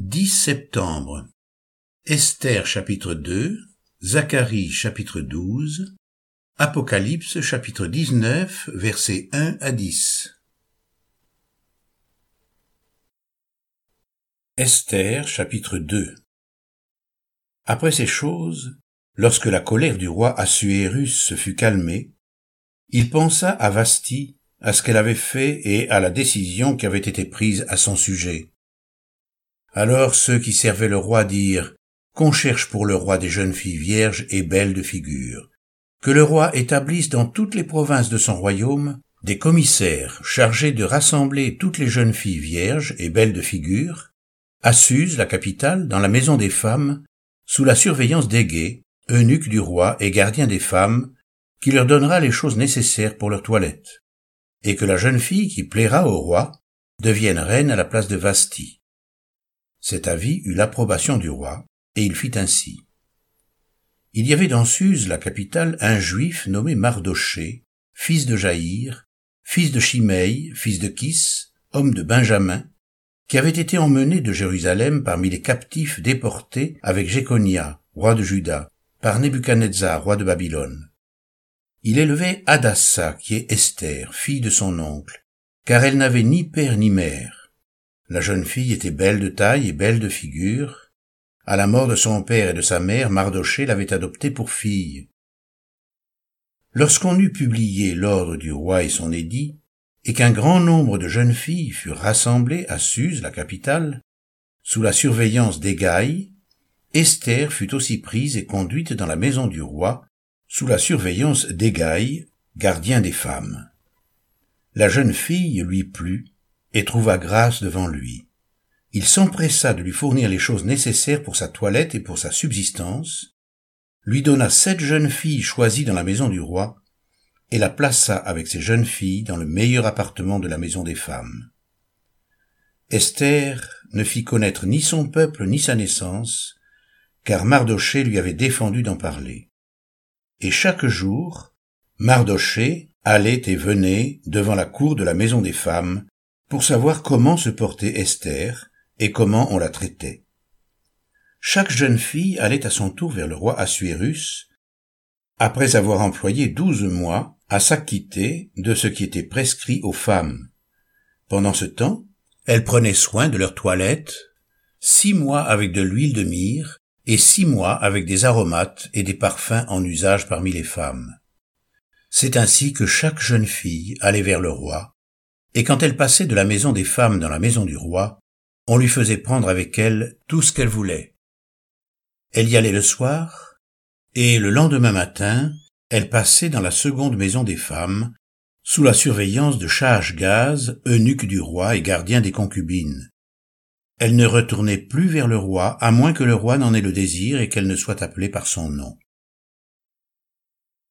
10 septembre. Esther chapitre 2, Zacharie chapitre 12, Apocalypse chapitre 19 versets 1 à 10. Esther chapitre 2 Après ces choses, lorsque la colère du roi Assuérus se fut calmée, il pensa à Vasti, à ce qu'elle avait fait et à la décision qui avait été prise à son sujet. Alors ceux qui servaient le roi dirent, qu'on cherche pour le roi des jeunes filles vierges et belles de figure, que le roi établisse dans toutes les provinces de son royaume des commissaires chargés de rassembler toutes les jeunes filles vierges et belles de figure, à Suse, la capitale, dans la maison des femmes, sous la surveillance d'Égée, eunuque du roi et gardien des femmes, qui leur donnera les choses nécessaires pour leur toilette, et que la jeune fille qui plaira au roi devienne reine à la place de Vasti. Cet avis eut l'approbation du roi, et il fit ainsi. Il y avait dans Suse, la capitale, un juif nommé Mardoché, fils de Jaïr, fils de Chimeï, fils de Kis, homme de Benjamin, qui avait été emmené de Jérusalem parmi les captifs déportés avec Jéconia, roi de Juda, par Nebuchadnezzar, roi de Babylone. Il élevait Adassa, qui est Esther, fille de son oncle, car elle n'avait ni père ni mère. La jeune fille était belle de taille et belle de figure. À la mort de son père et de sa mère, Mardoché l'avait adoptée pour fille. Lorsqu'on eut publié l'ordre du roi et son édit, et qu'un grand nombre de jeunes filles furent rassemblées à Suse, la capitale, sous la surveillance d'Égaï, Esther fut aussi prise et conduite dans la maison du roi, sous la surveillance d'Égaï, gardien des femmes. La jeune fille lui plut, et trouva grâce devant lui. Il s'empressa de lui fournir les choses nécessaires pour sa toilette et pour sa subsistance, lui donna sept jeunes filles choisies dans la maison du roi, et la plaça avec ses jeunes filles dans le meilleur appartement de la maison des femmes. Esther ne fit connaître ni son peuple ni sa naissance, car Mardoché lui avait défendu d'en parler. Et chaque jour, Mardoché allait et venait devant la cour de la maison des femmes, pour savoir comment se portait Esther et comment on la traitait. Chaque jeune fille allait à son tour vers le roi Assuérus, après avoir employé douze mois à s'acquitter de ce qui était prescrit aux femmes. Pendant ce temps, elle prenait soin de leur toilette, six mois avec de l'huile de myrrhe et six mois avec des aromates et des parfums en usage parmi les femmes. C'est ainsi que chaque jeune fille allait vers le roi, et quand elle passait de la maison des femmes dans la maison du roi, on lui faisait prendre avec elle tout ce qu'elle voulait. Elle y allait le soir, et le lendemain matin, elle passait dans la seconde maison des femmes, sous la surveillance de Gaz, eunuque du roi et gardien des concubines. Elle ne retournait plus vers le roi, à moins que le roi n'en ait le désir et qu'elle ne soit appelée par son nom.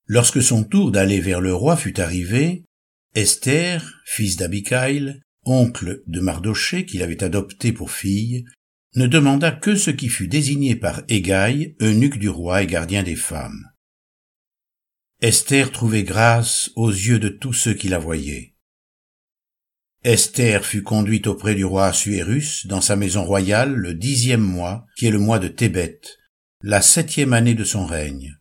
Lorsque son tour d'aller vers le roi fut arrivé, Esther, fils d'Abicaïl, oncle de Mardoché qu'il avait adopté pour fille, ne demanda que ce qui fut désigné par Égaï, eunuque du roi et gardien des femmes. Esther trouvait grâce aux yeux de tous ceux qui la voyaient. Esther fut conduite auprès du roi Assuérus dans sa maison royale le dixième mois, qui est le mois de Thébet, la septième année de son règne.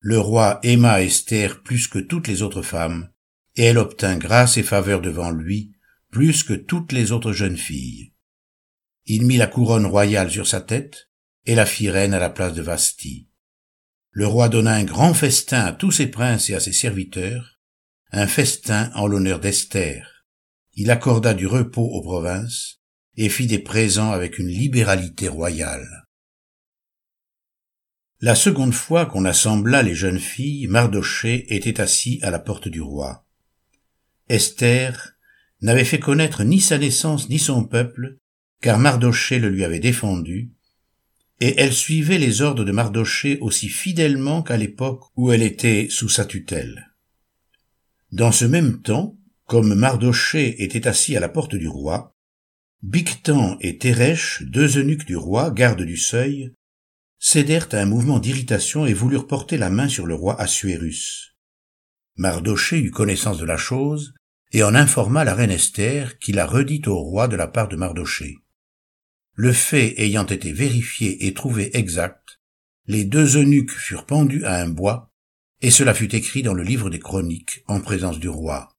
Le roi aima Esther plus que toutes les autres femmes, et elle obtint grâce et faveur devant lui plus que toutes les autres jeunes filles. Il mit la couronne royale sur sa tête et la fit reine à la place de Vasti. Le roi donna un grand festin à tous ses princes et à ses serviteurs, un festin en l'honneur d'Esther. Il accorda du repos aux provinces et fit des présents avec une libéralité royale. La seconde fois qu'on assembla les jeunes filles, Mardoché était assis à la porte du roi. Esther n'avait fait connaître ni sa naissance ni son peuple, car Mardoché le lui avait défendu, et elle suivait les ordres de Mardoché aussi fidèlement qu'à l'époque où elle était sous sa tutelle. Dans ce même temps, comme Mardoché était assis à la porte du roi, Bictan et Téresh, deux eunuques du roi, gardes du seuil, cédèrent à un mouvement d'irritation et voulurent porter la main sur le roi Assuérus. Mardoché eut connaissance de la chose, et en informa la reine Esther, qui la redit au roi de la part de Mardoché. le fait ayant été vérifié et trouvé exact, les deux eunuques furent pendus à un bois, et cela fut écrit dans le livre des chroniques en présence du roi.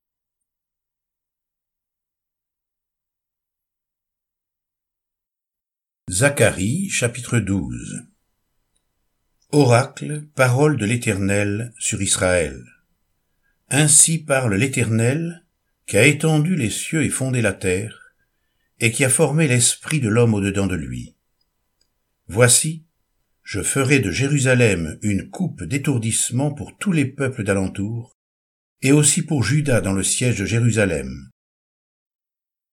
Zacharie chapitre 12 Oracle, parole de l'Éternel sur Israël. Ainsi parle l'Éternel, qui a étendu les cieux et fondé la terre, et qui a formé l'esprit de l'homme au-dedans de lui. Voici, je ferai de Jérusalem une coupe d'étourdissement pour tous les peuples d'alentour, et aussi pour Judas dans le siège de Jérusalem.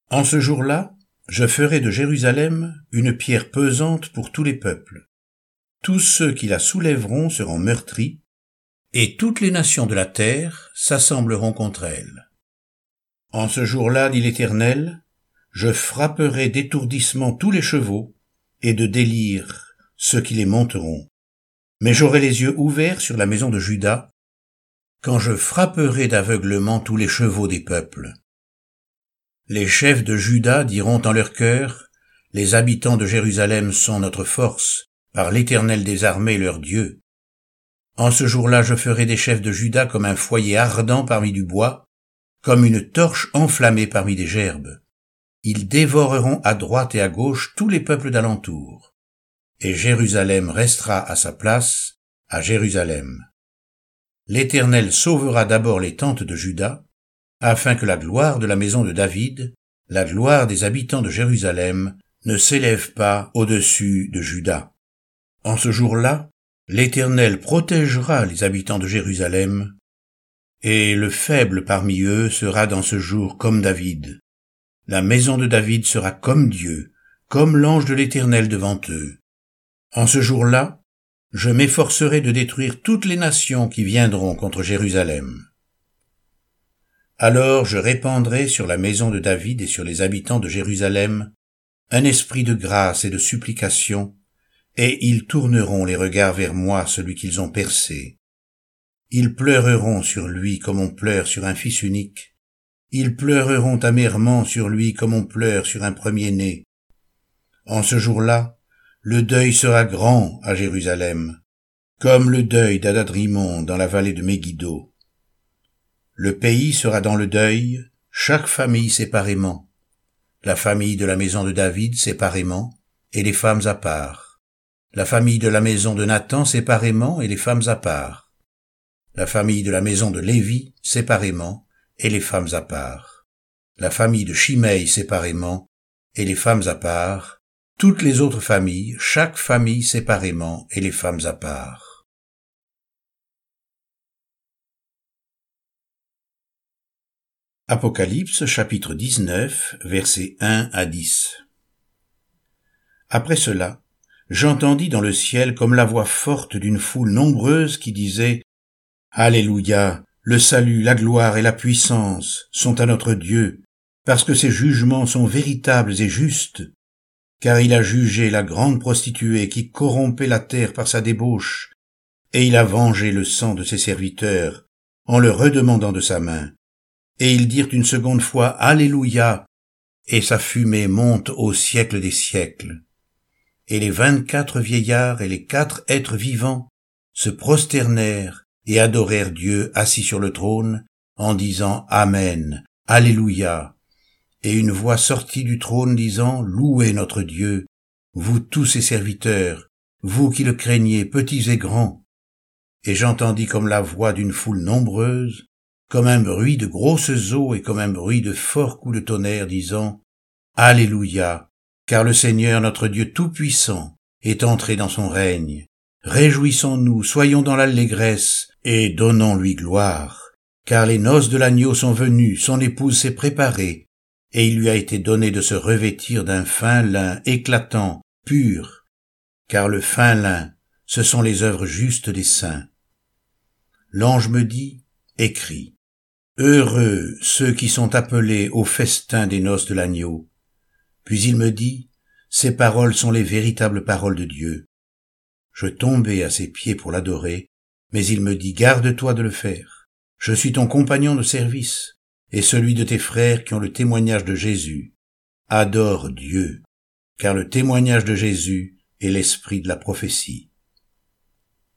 En ce jour-là, je ferai de Jérusalem une pierre pesante pour tous les peuples. Tous ceux qui la soulèveront seront meurtris, et toutes les nations de la terre s'assembleront contre elle. En ce jour-là, dit l'Éternel, je frapperai d'étourdissement tous les chevaux, et de délire ceux qui les monteront. Mais j'aurai les yeux ouverts sur la maison de Judas, quand je frapperai d'aveuglement tous les chevaux des peuples. Les chefs de Juda diront en leur cœur, Les habitants de Jérusalem sont notre force, par l'Éternel des armées leur Dieu. En ce jour-là je ferai des chefs de Juda comme un foyer ardent parmi du bois, comme une torche enflammée parmi des gerbes. Ils dévoreront à droite et à gauche tous les peuples d'alentour. Et Jérusalem restera à sa place, à Jérusalem. L'Éternel sauvera d'abord les tentes de Juda, afin que la gloire de la maison de David, la gloire des habitants de Jérusalem, ne s'élève pas au-dessus de Juda. En ce jour-là, l'Éternel protégera les habitants de Jérusalem, et le faible parmi eux sera dans ce jour comme David. La maison de David sera comme Dieu, comme l'ange de l'Éternel devant eux. En ce jour-là, je m'efforcerai de détruire toutes les nations qui viendront contre Jérusalem. Alors je répandrai sur la maison de David et sur les habitants de Jérusalem un esprit de grâce et de supplication, et ils tourneront les regards vers moi, celui qu'ils ont percé. Ils pleureront sur lui comme on pleure sur un fils unique. Ils pleureront amèrement sur lui comme on pleure sur un premier-né. En ce jour-là, le deuil sera grand à Jérusalem, comme le deuil d'Adadrimon dans la vallée de Megiddo. Le pays sera dans le deuil, chaque famille séparément, la famille de la maison de David séparément, et les femmes à part, la famille de la maison de Nathan séparément, et les femmes à part, la famille de la maison de Lévi séparément, et les femmes à part, la famille de Chimeï séparément, et les femmes à part, toutes les autres familles, chaque famille séparément, et les femmes à part. Apocalypse chapitre 19 versets 1 à 10 Après cela, j'entendis dans le ciel comme la voix forte d'une foule nombreuse qui disait Alléluia, le salut, la gloire et la puissance sont à notre Dieu, parce que ses jugements sont véritables et justes, car il a jugé la grande prostituée qui corrompait la terre par sa débauche, et il a vengé le sang de ses serviteurs en le redemandant de sa main. Et ils dirent une seconde fois Alléluia, et sa fumée monte au siècle des siècles. Et les vingt-quatre vieillards et les quatre êtres vivants se prosternèrent et adorèrent Dieu assis sur le trône, en disant Amen, Alléluia. Et une voix sortit du trône disant Louez notre Dieu, vous tous ses serviteurs, vous qui le craignez, petits et grands. Et j'entendis comme la voix d'une foule nombreuse, comme un bruit de grosses eaux et comme un bruit de forts coups de tonnerre, disant Alléluia, car le Seigneur notre Dieu Tout-Puissant est entré dans son règne. Réjouissons-nous, soyons dans l'allégresse, et donnons-lui gloire, car les noces de l'agneau sont venues, son épouse s'est préparée, et il lui a été donné de se revêtir d'un fin lin éclatant, pur, car le fin lin, ce sont les œuvres justes des saints. L'ange me dit, écrit, Heureux ceux qui sont appelés au festin des noces de l'agneau. Puis il me dit, Ces paroles sont les véritables paroles de Dieu. Je tombai à ses pieds pour l'adorer, mais il me dit, Garde-toi de le faire. Je suis ton compagnon de service, et celui de tes frères qui ont le témoignage de Jésus. Adore Dieu, car le témoignage de Jésus est l'esprit de la prophétie.